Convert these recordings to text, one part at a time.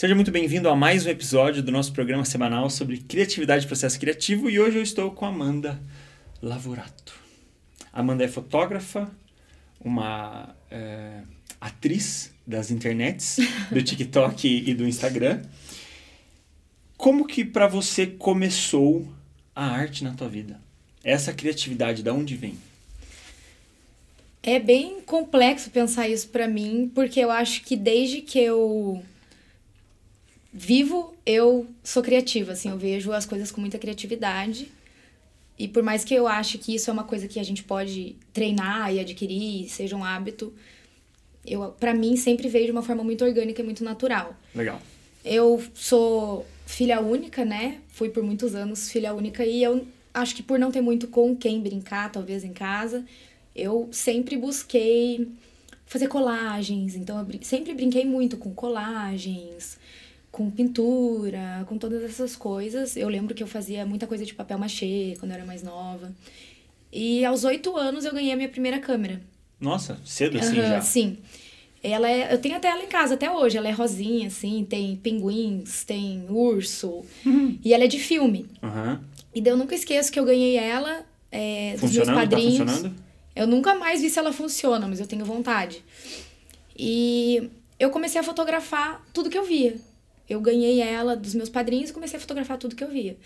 Seja muito bem-vindo a mais um episódio do nosso programa semanal sobre criatividade e processo criativo e hoje eu estou com Amanda Lavorato. Amanda é fotógrafa, uma é, atriz das internets, do TikTok e do Instagram. Como que para você começou a arte na tua vida? Essa criatividade, da onde vem? É bem complexo pensar isso para mim, porque eu acho que desde que eu vivo, eu sou criativa, assim, eu vejo as coisas com muita criatividade. E por mais que eu ache que isso é uma coisa que a gente pode treinar e adquirir, seja um hábito, eu para mim sempre veio de uma forma muito orgânica e muito natural. Legal. Eu sou filha única, né? Fui por muitos anos filha única e eu acho que por não ter muito com quem brincar, talvez em casa, eu sempre busquei fazer colagens. Então, eu sempre brinquei muito com colagens, com pintura, com todas essas coisas. Eu lembro que eu fazia muita coisa de papel machê quando eu era mais nova. E aos oito anos eu ganhei a minha primeira câmera. Nossa, cedo assim uhum, já? Sim. Ela é, eu tenho até ela em casa até hoje. Ela é rosinha, assim, tem pinguins, tem urso. Uhum. E ela é de filme. Uhum. E daí eu nunca esqueço que eu ganhei ela é, dos meus tá padrinhos. Tá funcionando? Eu nunca mais vi se ela funciona, mas eu tenho vontade. E eu comecei a fotografar tudo que eu via. Eu ganhei ela dos meus padrinhos e comecei a fotografar tudo que eu via.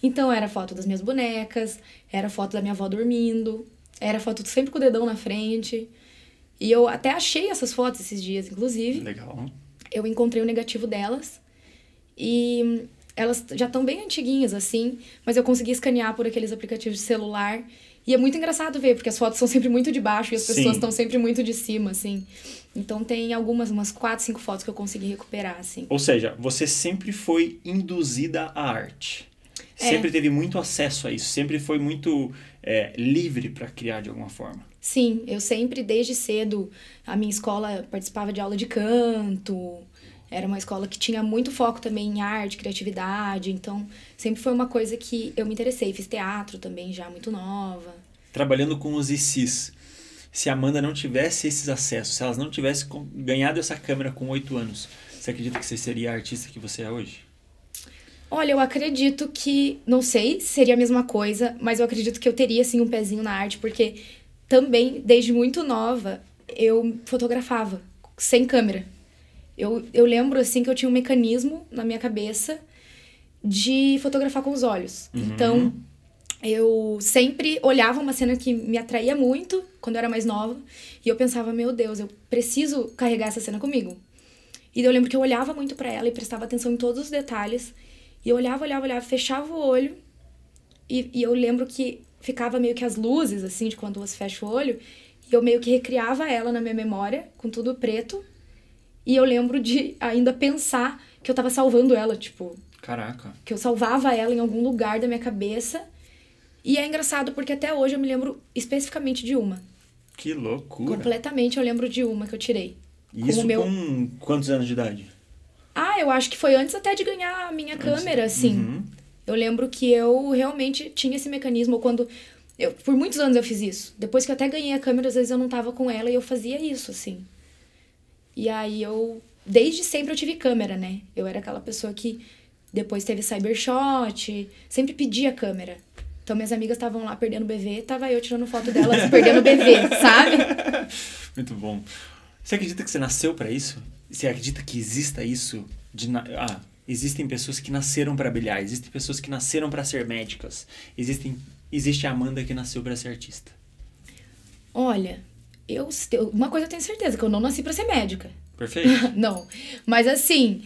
Então era foto das minhas bonecas, era foto da minha avó dormindo, era foto sempre com o dedão na frente. E eu até achei essas fotos esses dias, inclusive. Legal. Eu encontrei o negativo delas. E elas já estão bem antiguinhas, assim, mas eu consegui escanear por aqueles aplicativos de celular. E é muito engraçado ver, porque as fotos são sempre muito de baixo e as pessoas estão sempre muito de cima, assim. Então tem algumas, umas quatro, cinco fotos que eu consegui recuperar, assim. Ou seja, você sempre foi induzida à arte. É. Sempre teve muito acesso a isso, sempre foi muito é, livre para criar de alguma forma. Sim, eu sempre, desde cedo, a minha escola participava de aula de canto, era uma escola que tinha muito foco também em arte, criatividade, então sempre foi uma coisa que eu me interessei. Fiz teatro também já muito nova. Trabalhando com os ICs, se a Amanda não tivesse esses acessos, se elas não tivessem ganhado essa câmera com oito anos, você acredita que você seria a artista que você é hoje? Olha, eu acredito que, não sei se seria a mesma coisa, mas eu acredito que eu teria assim um pezinho na arte, porque também, desde muito nova, eu fotografava sem câmera. Eu, eu lembro, assim, que eu tinha um mecanismo na minha cabeça de fotografar com os olhos. Uhum. Então, eu sempre olhava uma cena que me atraía muito quando eu era mais nova e eu pensava, meu Deus, eu preciso carregar essa cena comigo. E eu lembro que eu olhava muito para ela e prestava atenção em todos os detalhes. E eu olhava, olhava, olhava, fechava o olho. E, e eu lembro que ficava meio que as luzes, assim, de quando você fecha o olho. E eu meio que recriava ela na minha memória, com tudo preto. E eu lembro de ainda pensar que eu tava salvando ela, tipo. Caraca. Que eu salvava ela em algum lugar da minha cabeça. E é engraçado porque até hoje eu me lembro especificamente de uma. Que loucura. Completamente eu lembro de uma que eu tirei. Isso meu... com quantos anos de idade? Ah, eu acho que foi antes até de ganhar a minha antes... câmera, assim. Uhum. Eu lembro que eu realmente tinha esse mecanismo quando. Eu, por muitos anos eu fiz isso. Depois que eu até ganhei a câmera, às vezes eu não tava com ela e eu fazia isso, assim. E aí eu. Desde sempre eu tive câmera, né? Eu era aquela pessoa que depois teve cybershot, sempre pedia câmera. Então minhas amigas estavam lá perdendo bebê, tava eu tirando foto delas perdendo bebê, sabe? Muito bom. Você acredita que você nasceu para isso? Você acredita que exista isso de na... ah, existem pessoas que nasceram para brilhar, existem pessoas que nasceram para ser médicas, existem existe a Amanda que nasceu para ser artista. Olha, eu, uma coisa eu tenho certeza, que eu não nasci para ser médica. Perfeito. não. Mas assim,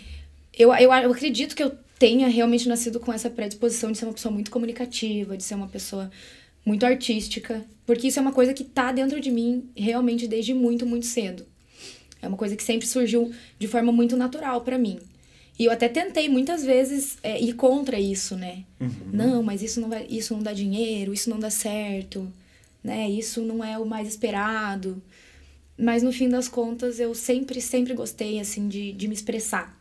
eu, eu, eu acredito que eu tenha realmente nascido com essa predisposição de ser uma pessoa muito comunicativa, de ser uma pessoa muito artística, porque isso é uma coisa que tá dentro de mim realmente desde muito, muito cedo. É uma coisa que sempre surgiu de forma muito natural para mim. E eu até tentei muitas vezes é, ir contra isso, né? Uhum. Não, mas isso não vai, isso não dá dinheiro, isso não dá certo né? Isso não é o mais esperado. Mas no fim das contas, eu sempre, sempre gostei, assim, de, de me expressar.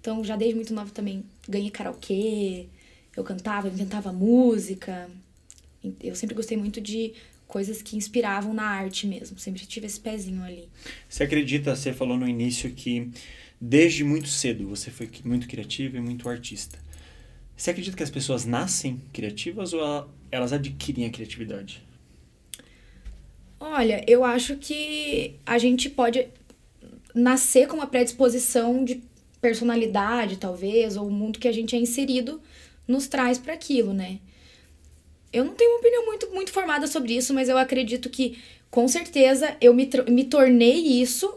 Então, já desde muito nova também ganhei karaokê, eu cantava, inventava música. Eu sempre gostei muito de coisas que inspiravam na arte mesmo. Sempre tive esse pezinho ali. Você acredita, você falou no início que desde muito cedo você foi muito criativa e muito artista. Você acredita que as pessoas nascem criativas ou elas adquirem a criatividade? Olha, eu acho que a gente pode nascer com uma predisposição de personalidade, talvez, ou o mundo que a gente é inserido nos traz para aquilo, né? Eu não tenho uma opinião muito, muito formada sobre isso, mas eu acredito que, com certeza, eu me, me tornei isso,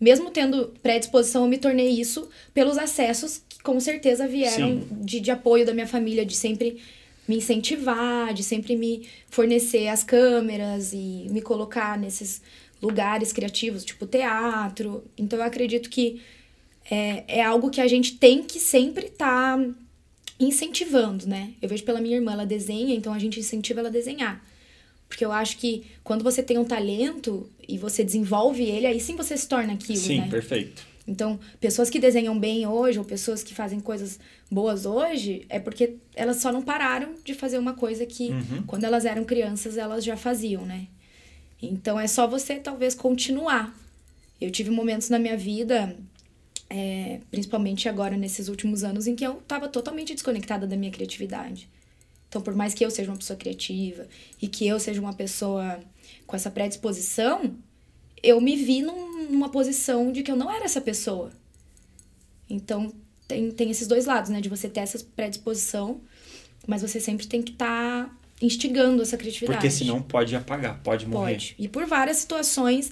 mesmo tendo predisposição, eu me tornei isso pelos acessos que, com certeza, vieram de, de apoio da minha família, de sempre me incentivar, de sempre me fornecer as câmeras e me colocar nesses lugares criativos, tipo teatro. Então eu acredito que é, é algo que a gente tem que sempre estar tá incentivando, né? Eu vejo pela minha irmã, ela desenha, então a gente incentiva ela a desenhar. Porque eu acho que quando você tem um talento e você desenvolve ele, aí sim você se torna aquilo, sim, né? Sim, perfeito. Então, pessoas que desenham bem hoje, ou pessoas que fazem coisas boas hoje, é porque elas só não pararam de fazer uma coisa que, uhum. quando elas eram crianças, elas já faziam, né? Então, é só você, talvez, continuar. Eu tive momentos na minha vida, é, principalmente agora, nesses últimos anos, em que eu estava totalmente desconectada da minha criatividade. Então, por mais que eu seja uma pessoa criativa e que eu seja uma pessoa com essa predisposição, eu me vi num, numa posição de que eu não era essa pessoa. Então, tem, tem esses dois lados, né? De você ter essa predisposição, mas você sempre tem que estar tá instigando essa criatividade. Porque senão pode apagar, pode morrer. Pode. E por várias situações.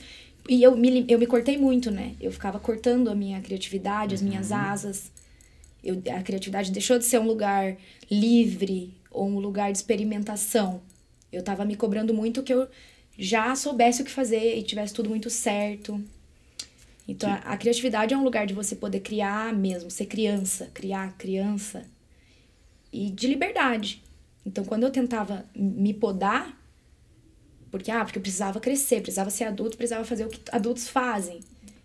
E eu me, eu me cortei muito, né? Eu ficava cortando a minha criatividade, as minhas uhum. asas. Eu, a criatividade deixou de ser um lugar livre ou um lugar de experimentação. Eu tava me cobrando muito que eu já soubesse o que fazer e tivesse tudo muito certo. Então, a, a, criatividade é um lugar de você poder criar mesmo, ser criança, criar criança. E de liberdade. Então, quando eu tentava me podar, porque, ah, porque eu precisava crescer, precisava ser adulto, precisava fazer o que adultos fazem.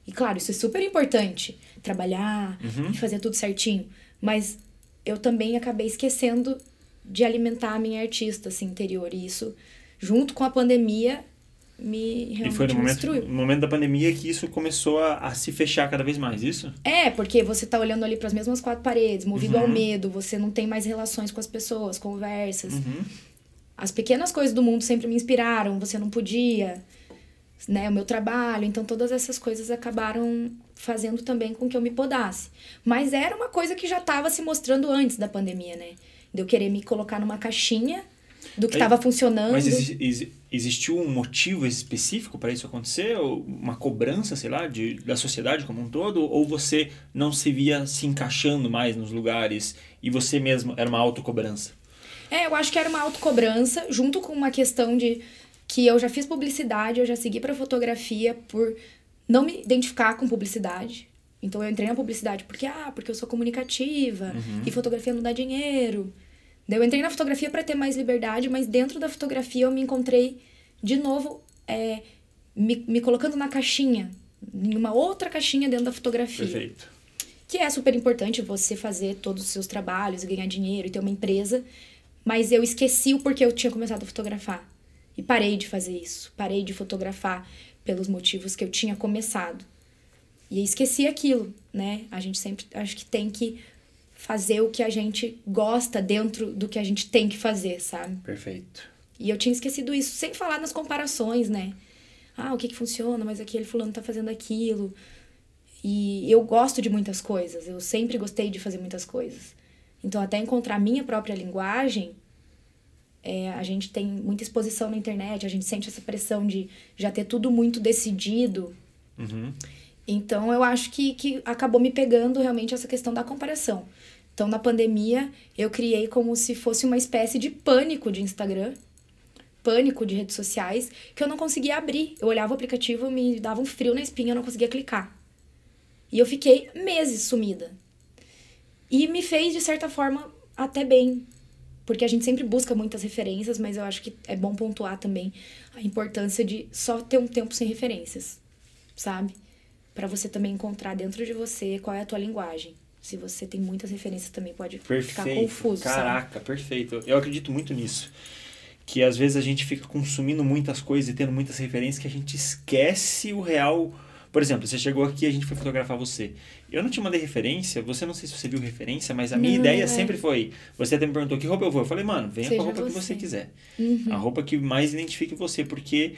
E claro, isso é super importante, trabalhar uhum. e fazer tudo certinho. Mas eu também acabei esquecendo de alimentar a minha artista assim, interior. E isso junto com a pandemia, me realmente E foi no momento, destruiu. no momento da pandemia que isso começou a, a, se fechar cada vez mais, isso? É, porque você tá olhando ali para as mesmas quatro paredes, movido uhum. ao medo, você não tem mais relações com as pessoas, conversas. Uhum. As pequenas coisas do mundo sempre me inspiraram, você não podia, né, o meu trabalho, então todas essas coisas acabaram fazendo também com que eu me podasse. Mas era uma coisa que já estava se mostrando antes da pandemia, né? De eu querer me colocar numa caixinha do que estava funcionando. Mas exi existiu um motivo específico para isso acontecer? Ou uma cobrança, sei lá, de, da sociedade como um todo? Ou você não se via se encaixando mais nos lugares e você mesmo era uma autocobrança? É, eu acho que era uma autocobrança, junto com uma questão de que eu já fiz publicidade, eu já segui para fotografia por não me identificar com publicidade. Então eu entrei na publicidade porque, ah, porque eu sou comunicativa uhum. e fotografia não dá dinheiro. Daí eu entrei na fotografia para ter mais liberdade, mas dentro da fotografia eu me encontrei de novo é, me, me colocando na caixinha, em uma outra caixinha dentro da fotografia. Perfeito. Que é super importante você fazer todos os seus trabalhos, ganhar dinheiro e ter uma empresa, mas eu esqueci o porquê eu tinha começado a fotografar. E parei de fazer isso. Parei de fotografar pelos motivos que eu tinha começado. E esqueci aquilo, né? A gente sempre acho que tem que fazer o que a gente gosta dentro do que a gente tem que fazer, sabe? Perfeito. E eu tinha esquecido isso, sem falar nas comparações, né? Ah, o que que funciona, mas aquele fulano tá fazendo aquilo. E eu gosto de muitas coisas, eu sempre gostei de fazer muitas coisas. Então, até encontrar a minha própria linguagem, é, a gente tem muita exposição na internet, a gente sente essa pressão de já ter tudo muito decidido. Uhum. Então, eu acho que, que acabou me pegando realmente essa questão da comparação. Então, na pandemia, eu criei como se fosse uma espécie de pânico de Instagram, pânico de redes sociais, que eu não conseguia abrir. Eu olhava o aplicativo, me dava um frio na espinha, eu não conseguia clicar. E eu fiquei meses sumida. E me fez, de certa forma, até bem. Porque a gente sempre busca muitas referências, mas eu acho que é bom pontuar também a importância de só ter um tempo sem referências, sabe? Para você também encontrar dentro de você qual é a tua linguagem. Se você tem muitas referências também pode perfeito. ficar confuso. Caraca, sabe? perfeito. Eu acredito muito nisso. Que às vezes a gente fica consumindo muitas coisas e tendo muitas referências que a gente esquece o real Por exemplo, você chegou aqui e a gente foi fotografar você. Eu não te mandei referência, você não sei se você viu referência, mas a minha Não, ideia é. sempre foi. Você até me perguntou que roupa eu vou. Eu falei, mano, venha com Seja a roupa que você. você quiser. Uhum. A roupa que mais identifique você, porque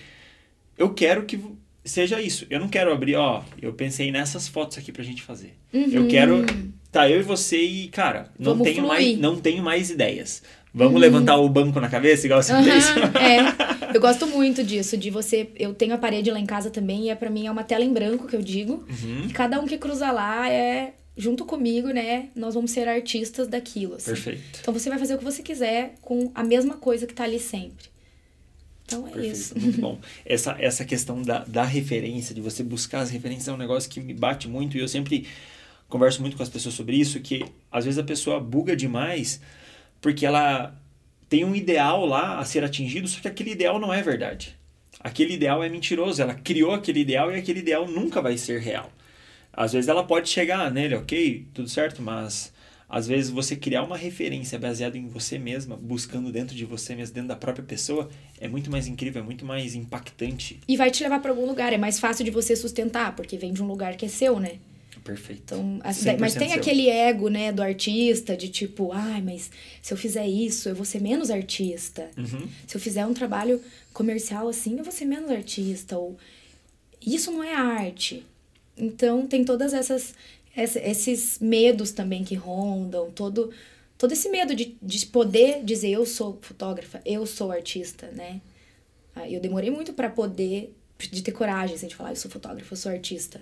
eu quero que seja isso. Eu não quero abrir, ó, eu pensei nessas fotos aqui pra gente fazer. Eu Uhum. quero. Tá, eu e você e, cara, não Vamos tenho, fluir. mais, não tenho mais ideias. Vamos levantar o banco na cabeça, igual você fez? Aham, é. Eu gosto muito disso, de você. Eu tenho a parede lá em casa também, e é, pra mim é uma tela em branco que eu digo. Uhum. E cada um que cruza lá é junto comigo, né? Nós vamos ser artistas daquilo. assim. Perfeito. Então você vai fazer o que você quiser com a mesma coisa que tá ali sempre. Então é Perfeito, isso. muito bom. Essa, essa questão da, da referência, de você buscar as referências, é um negócio que me bate muito e eu sempre converso muito com as pessoas sobre isso, que às vezes a pessoa buga demais porque ela tem um ideal lá a ser atingido, só que aquele ideal não é verdade. Aquele ideal é mentiroso, ela criou aquele ideal e aquele ideal nunca vai ser real. Às vezes ela pode chegar nele, ok, tudo certo, mas às vezes você criar uma referência baseada em você mesma, buscando dentro de você mesmo, dentro da própria pessoa, é muito mais incrível, é muito mais impactante. E vai te levar pra algum lugar. É mais fácil de você sustentar, porque vem de um lugar que é seu, né? Perfeito. Então, as- 100% mas tem seu. aquele ego, né, do artista, de tipo, ai, mas se eu fizer isso, eu vou ser menos artista. Uhum. Se eu fizer um trabalho comercial assim, eu vou ser menos artista. Ou isso não é arte. Então tem todas essas essa- esses medos também que rondam, todo todo esse medo de, de poder dizer eu sou fotógrafa, eu sou artista, né? Ah, Eu demorei muito pra poder de ter coragem assim, de falar eu sou fotógrafa, eu sou artista.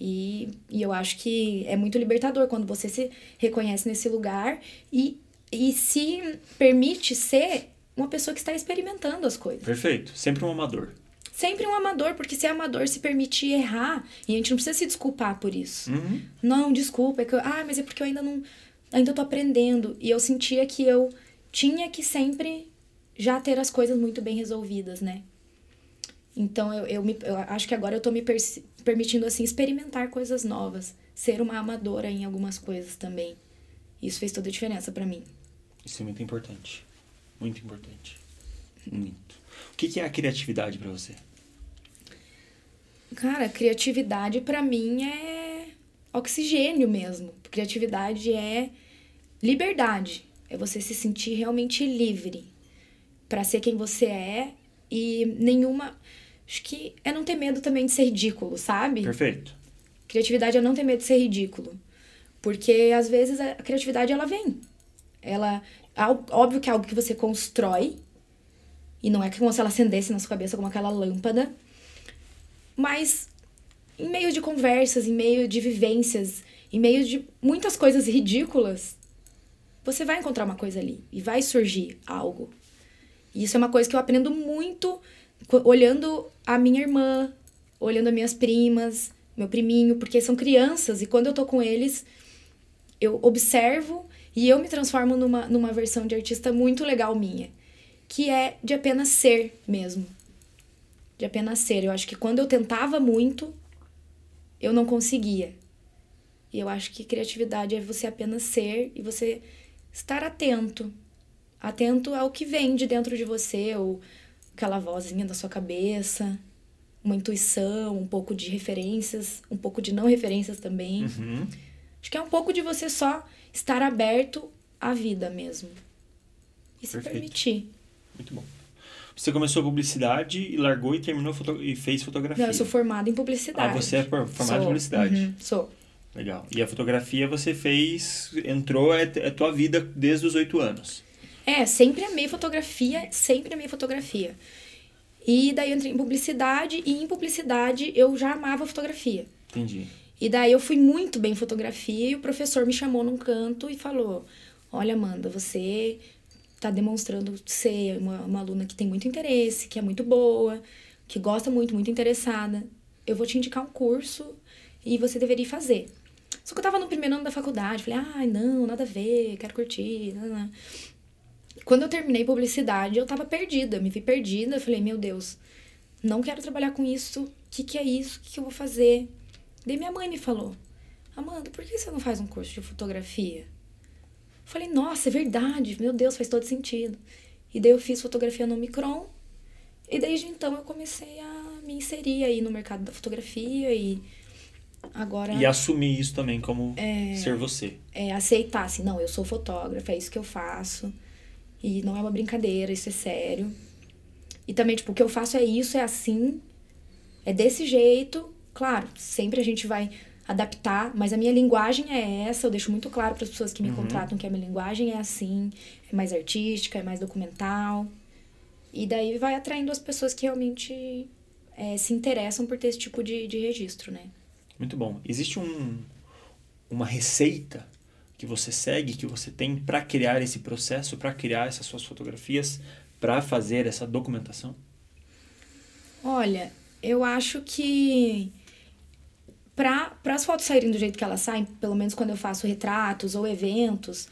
E, e eu acho que é muito libertador quando você se reconhece nesse lugar e, e se permite ser uma pessoa que está experimentando as coisas. Perfeito. Sempre um amador. Sempre um amador, porque se é amador, se permite errar. E a gente não precisa se desculpar por isso. Uhum. Não, desculpa, é que eu, ah, mas é porque eu ainda não. Ainda tô aprendendo. E eu sentia que eu tinha que sempre já ter as coisas muito bem resolvidas, né? Então eu, eu, me, eu acho que agora eu tô me persi- permitindo, assim, experimentar coisas novas. Ser uma amadora em algumas coisas também. Isso fez toda a diferença pra mim. Isso é muito importante. Muito importante. Muito. O que que é a criatividade pra você? Cara, criatividade pra mim é oxigênio mesmo. Criatividade é liberdade. É você se sentir realmente livre pra ser quem você é e nenhuma. Acho que é não ter medo também de ser ridículo, sabe? Perfeito. Criatividade é não ter medo de ser ridículo. Porque às vezes a criatividade ela vem. Ela. Óbvio que é algo que você constrói. E não é como se ela acendesse na sua cabeça como aquela lâmpada. Mas em meio de conversas, em meio de vivências, em meio de muitas coisas ridículas, você vai encontrar uma coisa ali e vai surgir algo. E isso é uma coisa que eu aprendo muito olhando a minha irmã, olhando as minhas primas, meu priminho, porque são crianças e quando eu tô com eles, eu observo e eu me transformo numa, numa versão de artista muito legal minha, que é de apenas ser mesmo. De apenas ser. Eu acho que quando eu tentava muito, eu não conseguia. E eu acho que criatividade é você apenas ser e você estar atento. Atento ao que vem de dentro de você, ou aquela vozinha da sua cabeça, uma intuição, um pouco de referências, um pouco de não referências também. Uhum. Acho que é um pouco de você só estar aberto à vida mesmo. E se Perfeito. permitir. Muito bom. Você começou a publicidade e largou e terminou foto- e fez fotografia. Não, eu sou formada em publicidade. Ah, você é formada em Sou. publicidade. Uhum, sou. Legal. E a fotografia você fez, entrou, é, é tua vida desde os oito anos. É, sempre amei fotografia, sempre amei fotografia. E daí eu entrei em publicidade, e em publicidade eu já amava fotografia. Entendi. E daí eu fui muito bem em fotografia e o professor me chamou num canto e falou: Olha, Amanda, você tá demonstrando ser uma, uma aluna que tem muito interesse, que é muito boa, que gosta muito, muito interessada. Eu vou te indicar um curso e você deveria fazer. Só que eu tava no primeiro ano da faculdade, falei, ai, não, nada a ver, quero curtir. Quando eu terminei publicidade, eu tava perdida, me vi perdida. Falei, meu Deus, não quero trabalhar com isso. O que, que é isso? O que, que eu vou fazer? Daí minha mãe me falou, Amanda, por que você não faz um curso de fotografia? Falei, nossa, é verdade, meu Deus, faz todo sentido. E daí eu fiz fotografia no Micron, e desde então eu comecei a me inserir aí no mercado da fotografia e agora E assumir isso também como ser você. é, aceitar assim, não, eu sou fotógrafa, é isso que eu faço. E não é uma brincadeira, isso é sério. E também, tipo, o que eu faço é isso, é assim, é desse jeito. Claro, sempre a gente vai adaptar, mas a minha linguagem é essa, eu deixo muito claro para as pessoas que me contratam que a minha linguagem é assim, é mais artística, é mais documental. E daí vai atraindo as pessoas que realmente é, se interessam por ter esse tipo de, de registro, né? Muito bom. Existe um, uma receita que você segue, que você tem para criar esse processo, para criar essas suas fotografias, para fazer essa documentação? Olha, eu acho que para as fotos saírem do jeito que elas saem, pelo menos quando eu faço retratos ou eventos,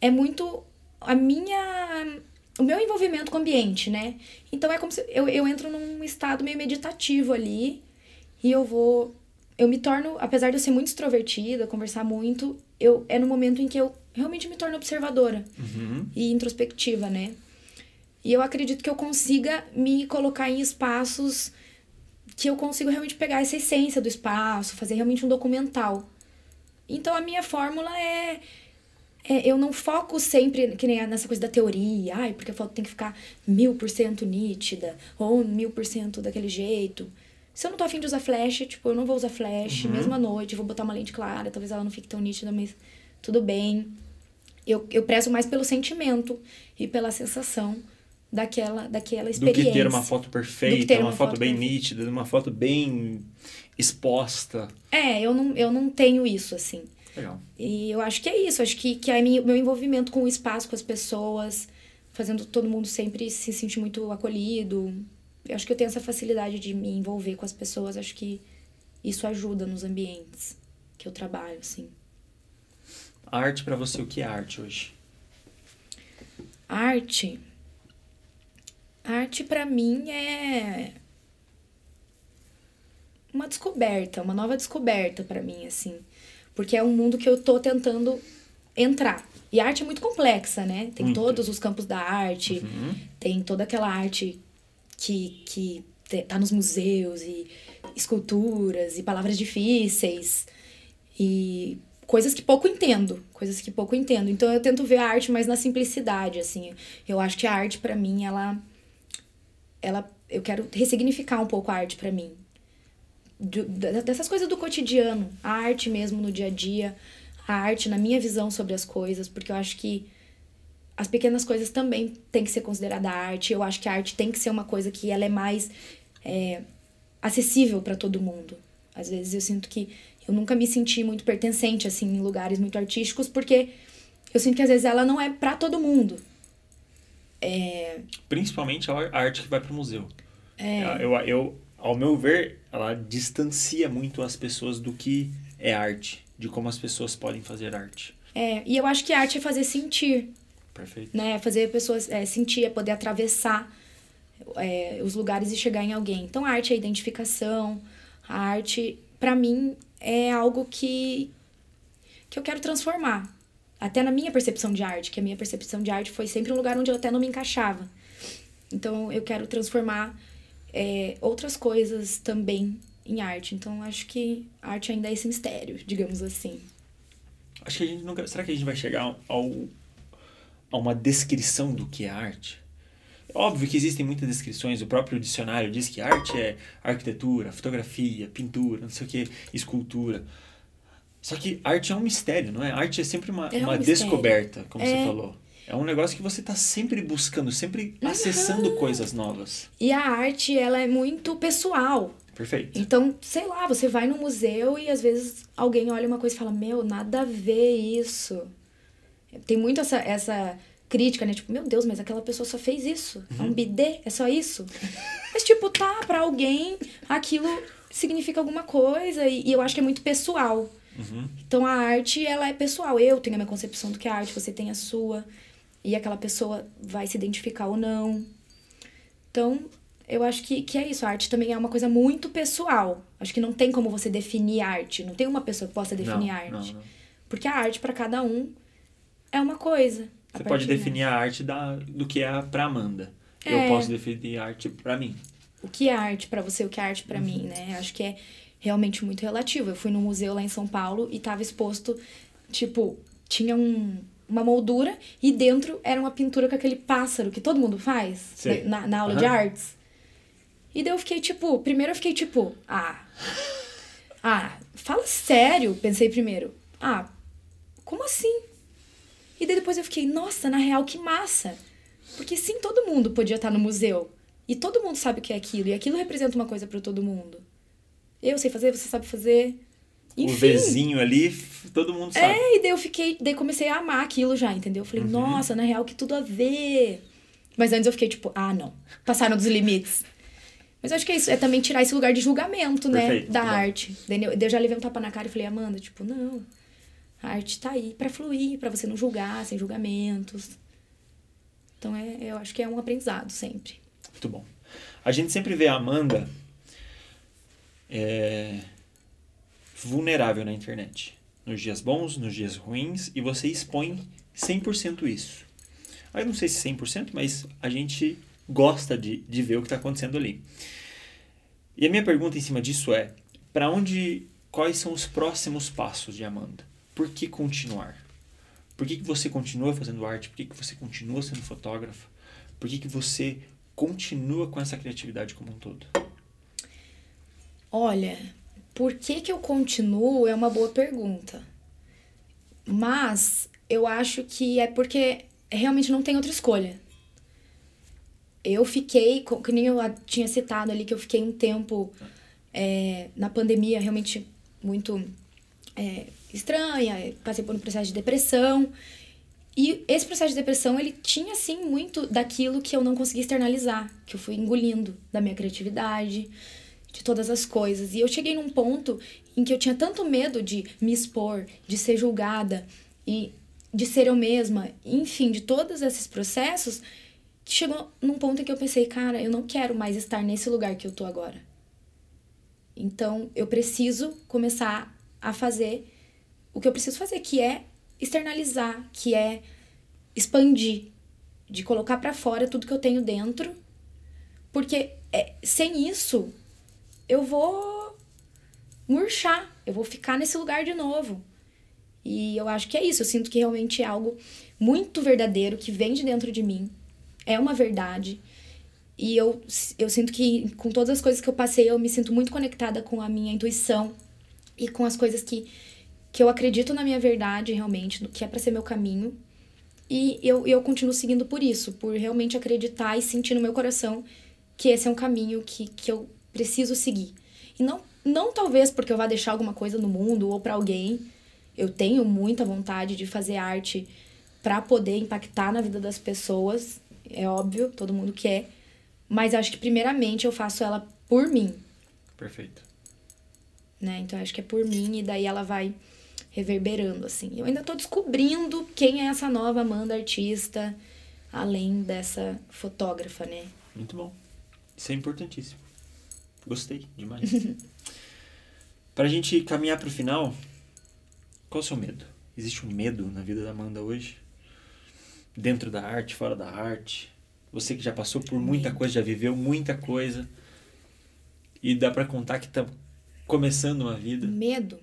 é muito a minha o meu envolvimento com o ambiente, né? Então é como se eu, eu entro num estado meio meditativo ali e eu vou eu me torno, apesar de eu ser muito extrovertida, conversar muito, eu é no momento em que eu realmente me torno observadora Uhum. e introspectiva, né? E eu acredito que eu consiga me colocar em espaços que eu consigo realmente pegar essa essência do espaço, fazer realmente um documental. Então a minha fórmula é, é eu não foco sempre que nem nessa coisa da teoria, ai, porque a foto tem que ficar mil por cento nítida ou mil por cento daquele jeito. Se eu não tô afim de usar flash, tipo, eu não vou usar flash, mesmo à noite, vou botar uma lente clara, talvez ela não fique tão nítida, mas tudo bem. Eu, eu prezo mais pelo sentimento e pela sensação daquela, daquela Do experiência. que ter uma foto Do perfeita, uma, uma foto, foto bem perfeita. nítida, uma foto bem exposta. É, eu não, eu não tenho isso, assim. Legal. E eu acho que é isso. Acho que, que é mi- meu envolvimento com o espaço, com as pessoas, fazendo todo mundo sempre se sentir muito acolhido. Eu acho que eu tenho essa facilidade de me envolver com as pessoas. Acho que isso ajuda nos ambientes que eu trabalho, assim. Arte para você, o que é arte hoje? Arte. Arte pra mim é uma descoberta, uma nova descoberta pra mim assim, porque é um mundo que eu tô tentando entrar. E a arte é muito complexa, né? Tem Muito. todos os campos da arte, Uhum. tem toda aquela arte que, que tá nos museus e esculturas e palavras difíceis e coisas que pouco entendo, coisas que pouco entendo. Então eu tento ver a arte mais na simplicidade, assim. Eu acho que a arte pra mim ela ela eu quero ressignificar um pouco a arte pra mim. Dessas coisas do cotidiano, a arte mesmo no dia a dia, a arte na minha visão sobre as coisas, porque eu acho que as pequenas coisas também têm que ser considerada arte. Eu acho que a arte tem que ser uma coisa que ela é mais é, acessível para todo mundo. Às vezes eu sinto que eu nunca me senti muito pertencente assim em lugares muito artísticos porque eu sinto que às vezes ela não é para todo mundo. Principalmente a arte que vai para o museu. É. Eu, eu, ao meu ver, ela distancia muito as pessoas do que é arte, de como as pessoas podem fazer arte. É, e eu acho que a arte é fazer sentir, Perfeito. né? Fazer pessoas é, sentir, é poder atravessar é, os lugares e chegar em alguém. Então, a arte é a identificação. A arte, pra mim, é algo que, que eu quero transformar. Até na minha percepção de arte, que a minha percepção de arte foi sempre um lugar onde eu até não me encaixava. Então, eu quero transformar é, outras coisas também em arte. Então, acho que arte ainda é esse mistério, digamos assim. Acho que a gente nunca. Será que a gente vai chegar ao, a uma descrição do que é arte? Óbvio que existem muitas descrições, o próprio dicionário diz que arte é arquitetura, fotografia, pintura, não sei o que, escultura. Só que arte é um mistério, não é? Arte é sempre uma, É um uma mistério. descoberta, como você É. falou. É um negócio que você está sempre buscando, sempre acessando coisas novas. E a arte, ela é muito pessoal. Perfeito. Então, sei lá, você vai no museu e às vezes alguém olha uma coisa e fala: Meu, nada a ver isso. Tem muito essa, essa crítica, né? Tipo, meu Deus, mas aquela pessoa só fez isso. É um bidê, é só isso. mas, tipo, tá, pra alguém aquilo significa alguma coisa e, e eu acho que é muito pessoal. Uhum. Então, a arte, ela é pessoal. Eu tenho a minha concepção do que é arte, você tem a sua. E aquela pessoa vai se identificar ou não. Então, eu acho que, que é isso. A arte também é uma coisa muito pessoal. Acho que não tem como você definir arte. Não tem uma pessoa que possa definir não, arte. Não, não. Porque a arte, para cada um, é uma coisa. Você pode definir a arte da, do que é pra Amanda. É. Eu posso definir a arte pra mim. o que é arte para você, o que é arte para mim, né? Acho que é realmente muito relativo. Eu fui no museu lá em São Paulo e tava exposto, tipo, tinha um, uma moldura e dentro era uma pintura com aquele pássaro que todo mundo faz Sei. na, na aula Aham. de artes. E daí eu fiquei tipo, primeiro eu fiquei tipo, ah. Ah, fala sério, pensei primeiro. Ah, como assim? E daí depois eu fiquei, nossa, na real que massa. Porque sim, todo mundo podia estar no museu. E todo mundo sabe o que é aquilo. E aquilo representa uma coisa para todo mundo. Eu sei fazer, você sabe fazer. Enfim. O Vzinho ali, todo mundo sabe. É, e daí eu fiquei, daí comecei a amar aquilo já, entendeu? Eu Uhum. falei, nossa, na real que tudo a ver. Mas antes eu fiquei tipo, ah, não. Passaram dos limites. Mas eu acho que é isso, é também tirar esse lugar de julgamento, né? Perfeito, da tá bom. arte. Daí eu, daí eu já levei um tapa na cara e falei, Amanda, tipo, não. A arte tá aí pra fluir, pra você não julgar, sem julgamentos. Então é, eu acho que é um aprendizado sempre. Muito bom. A gente sempre vê a Amanda é, vulnerável na internet. Nos dias bons, nos dias ruins, e você expõe 100% isso. Aí não sei se 100%, mas a gente gosta de, de ver o que está acontecendo ali. E a minha pergunta em cima disso é: para onde, quais são os próximos passos de Amanda? Por que continuar? Por que, que você continua fazendo arte? Por que, que você continua sendo fotógrafa? Por que, que você continua com essa criatividade como um todo? Olha, por que que eu continuo é uma boa pergunta. Mas eu acho que é porque realmente não tem outra escolha. Eu fiquei, que nem eu tinha citado ali, que eu fiquei um tempo é, na pandemia realmente muito é, estranha, passei por um processo de depressão. E esse processo de depressão, ele tinha, assim, muito daquilo que eu não conseguia externalizar, que eu fui engolindo da minha criatividade, de todas as coisas. E eu cheguei num ponto em que eu tinha tanto medo de me expor, de ser julgada e de ser eu mesma, enfim, de todos esses processos, que chegou num ponto em que eu pensei, cara, eu não quero mais estar nesse lugar que eu tô agora. Então, eu preciso começar a fazer o que eu preciso fazer, que é externalizar, que é expandir, de colocar pra fora tudo que eu tenho dentro, porque é, sem isso eu vou murchar, eu vou ficar nesse lugar de novo. E eu acho que é isso, eu sinto que realmente é algo muito verdadeiro que vem de dentro de mim, é uma verdade. E eu, eu sinto que com todas as coisas que eu passei, eu me sinto muito conectada com a minha intuição e com as coisas que, que eu acredito na minha verdade realmente, no que é pra ser meu caminho. E eu, eu continuo seguindo por isso, por realmente acreditar e sentir no meu coração que esse é um caminho que, que eu preciso seguir. E não, não talvez porque eu vá deixar alguma coisa no mundo ou pra alguém. Eu tenho muita vontade de fazer arte pra poder impactar na vida das pessoas, é óbvio, todo mundo quer. Mas acho que primeiramente eu faço ela por mim, Perfeito. né? Então acho que é por mim e daí ela vai reverberando assim. Eu ainda tô descobrindo quem é essa nova Amanda artista, além dessa fotógrafa, né? Muito bom. Isso é importantíssimo. Gostei demais. Pra gente caminhar pro final, qual é o seu medo? Existe um medo na vida da Amanda hoje? Dentro da arte, fora da arte? Você que já passou por muita coisa, já viveu muita coisa. E dá pra contar que tá começando uma vida. Medo.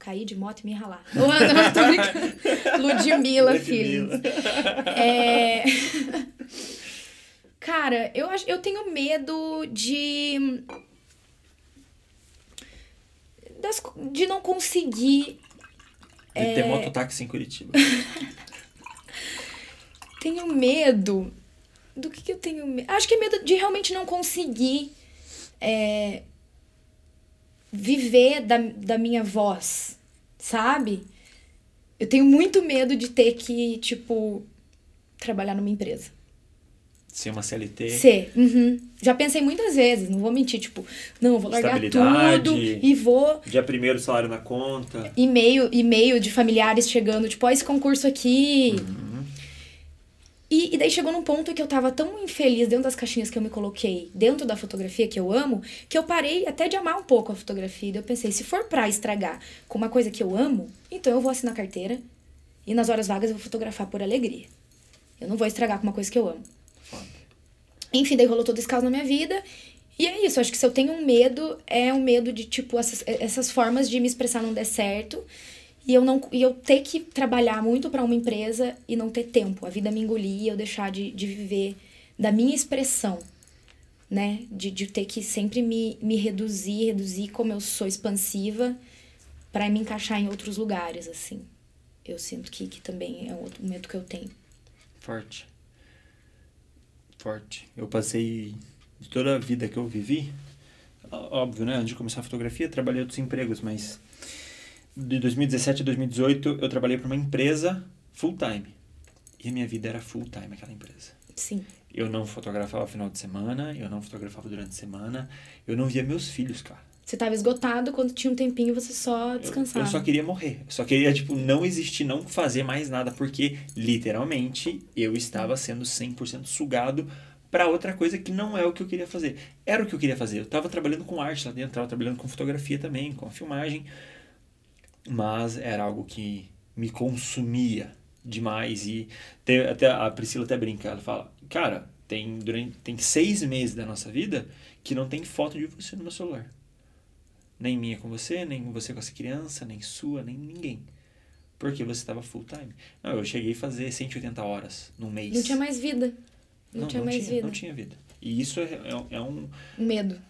Cair de moto e me ralar. Ô, não, tô brincando. Ludmilla, Ludmilla. filhos. É... Cara, eu, eu tenho medo de. Das, de não conseguir. De É. ter mototáxi em Curitiba. Tenho medo. Do que, que eu tenho medo? Acho que é medo de realmente não conseguir é, viver da, da minha voz, sabe? Eu tenho muito medo de ter que, tipo, trabalhar numa empresa. Ser uma CLT. Ser. uhum. Já pensei muitas vezes, não vou mentir, tipo, não, vou largar Estabilidade. tudo e vou. Dia primeiro salário na conta. E-mail, e-mail de familiares chegando, tipo, ó, esse concurso aqui. Uhum. E, e daí chegou num ponto que eu tava tão infeliz dentro das caixinhas que eu me coloquei, dentro da fotografia que eu amo, que eu parei até de amar um pouco a fotografia. E daí eu pensei, se for pra estragar com uma coisa que eu amo, então eu vou assinar carteira e nas horas vagas eu vou fotografar por alegria. Eu não vou estragar com uma coisa que eu amo. Enfim, daí rolou todo esse caos na minha vida. E é isso, acho que se eu tenho um medo, é um medo de, tipo, essas, essas formas de me expressar não der certo. E eu, não, e eu ter que trabalhar muito para uma empresa e não ter tempo. A vida me engolir e eu deixar de, de viver da minha expressão, né? De, de ter que sempre me, me reduzir, reduzir como eu sou expansiva para me encaixar em outros lugares, assim. Eu sinto que, que também é um outro medo que eu tenho. Forte. Forte. Eu passei de toda a vida que eu vivi, óbvio, né? Antes de começar a fotografia, trabalhei outros empregos, mas de 2017 a 2018 eu trabalhei para uma empresa full time. E a minha vida era full time aquela empresa. Sim. Eu não fotografava final de semana, eu não fotografava durante a semana, eu não via meus filhos, cara. Você estava esgotado, quando tinha um tempinho você só descansava. Eu, eu, só queria morrer. Eu só queria, tipo, não existir, não fazer mais nada, porque literalmente eu estava sendo 100% sugado para outra coisa que não é o que eu queria fazer. Era o que eu queria fazer. Eu estava trabalhando com arte lá dentro, estava trabalhando com fotografia também, com a filmagem, mas era algo que me consumia demais e tem, até a Priscila até brinca, ela fala, cara, tem durante tem seis meses da nossa vida que não tem foto de você no meu celular, nem minha com você, nem você com essa criança, nem sua, nem ninguém. Porque você estava full time. Não, eu cheguei a fazer 180 horas num mês. Não tinha mais vida. Não, não tinha não mais tinha, vida. Não tinha vida. E isso é, é, é um. Um medo.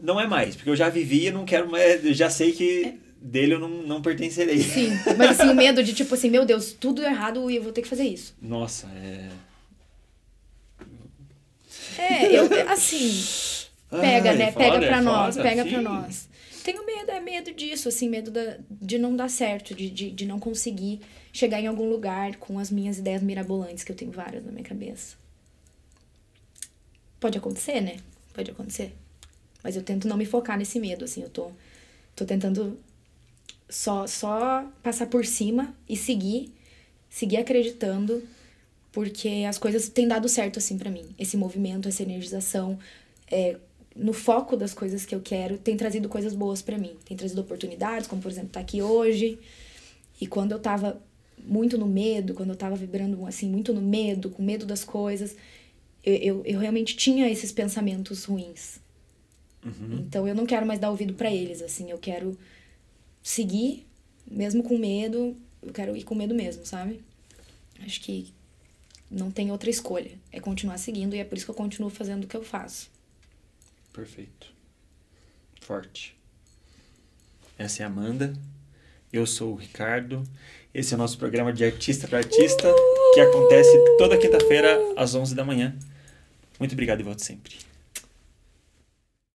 Não é mais, porque eu já vivi e não quero mais. Eu já sei que dele eu não, não pertencerei. Sim, mas assim, o medo de tipo assim, meu Deus, tudo errado e eu vou ter que fazer isso. Nossa, é. É, eu, assim, pega, Ai, né? foda, Pega pra é nós, foda, pega sim. pra nós. Tenho medo, é medo disso, assim, medo da, de não dar certo, de, de, de não conseguir chegar em algum lugar com as minhas ideias mirabolantes, que eu tenho várias na minha cabeça. Pode acontecer, né? Pode acontecer. Mas eu tento não me focar nesse medo, assim, eu tô, tô tentando só, só passar por cima e seguir, seguir acreditando, porque as coisas têm dado certo, assim, pra mim. Esse movimento, essa energização, é, no foco das coisas que eu quero, tem trazido coisas boas pra mim. Tem trazido oportunidades, como, por exemplo, estar aqui hoje. E quando eu tava muito no medo, quando eu tava vibrando, assim, muito no medo, com medo das coisas, eu, eu, eu realmente tinha esses pensamentos ruins. Uhum. Então eu não quero mais dar ouvido pra eles, assim, eu quero seguir, mesmo com medo, eu quero ir com medo mesmo, sabe? Acho que não tem outra escolha, é continuar seguindo e é por isso que eu continuo fazendo o que eu faço. Perfeito. Forte. Essa é a Amanda. Eu sou o Ricardo. Esse é o nosso programa de artista para artista, que acontece toda quinta-feira às 11 da manhã. Muito obrigado e volte sempre.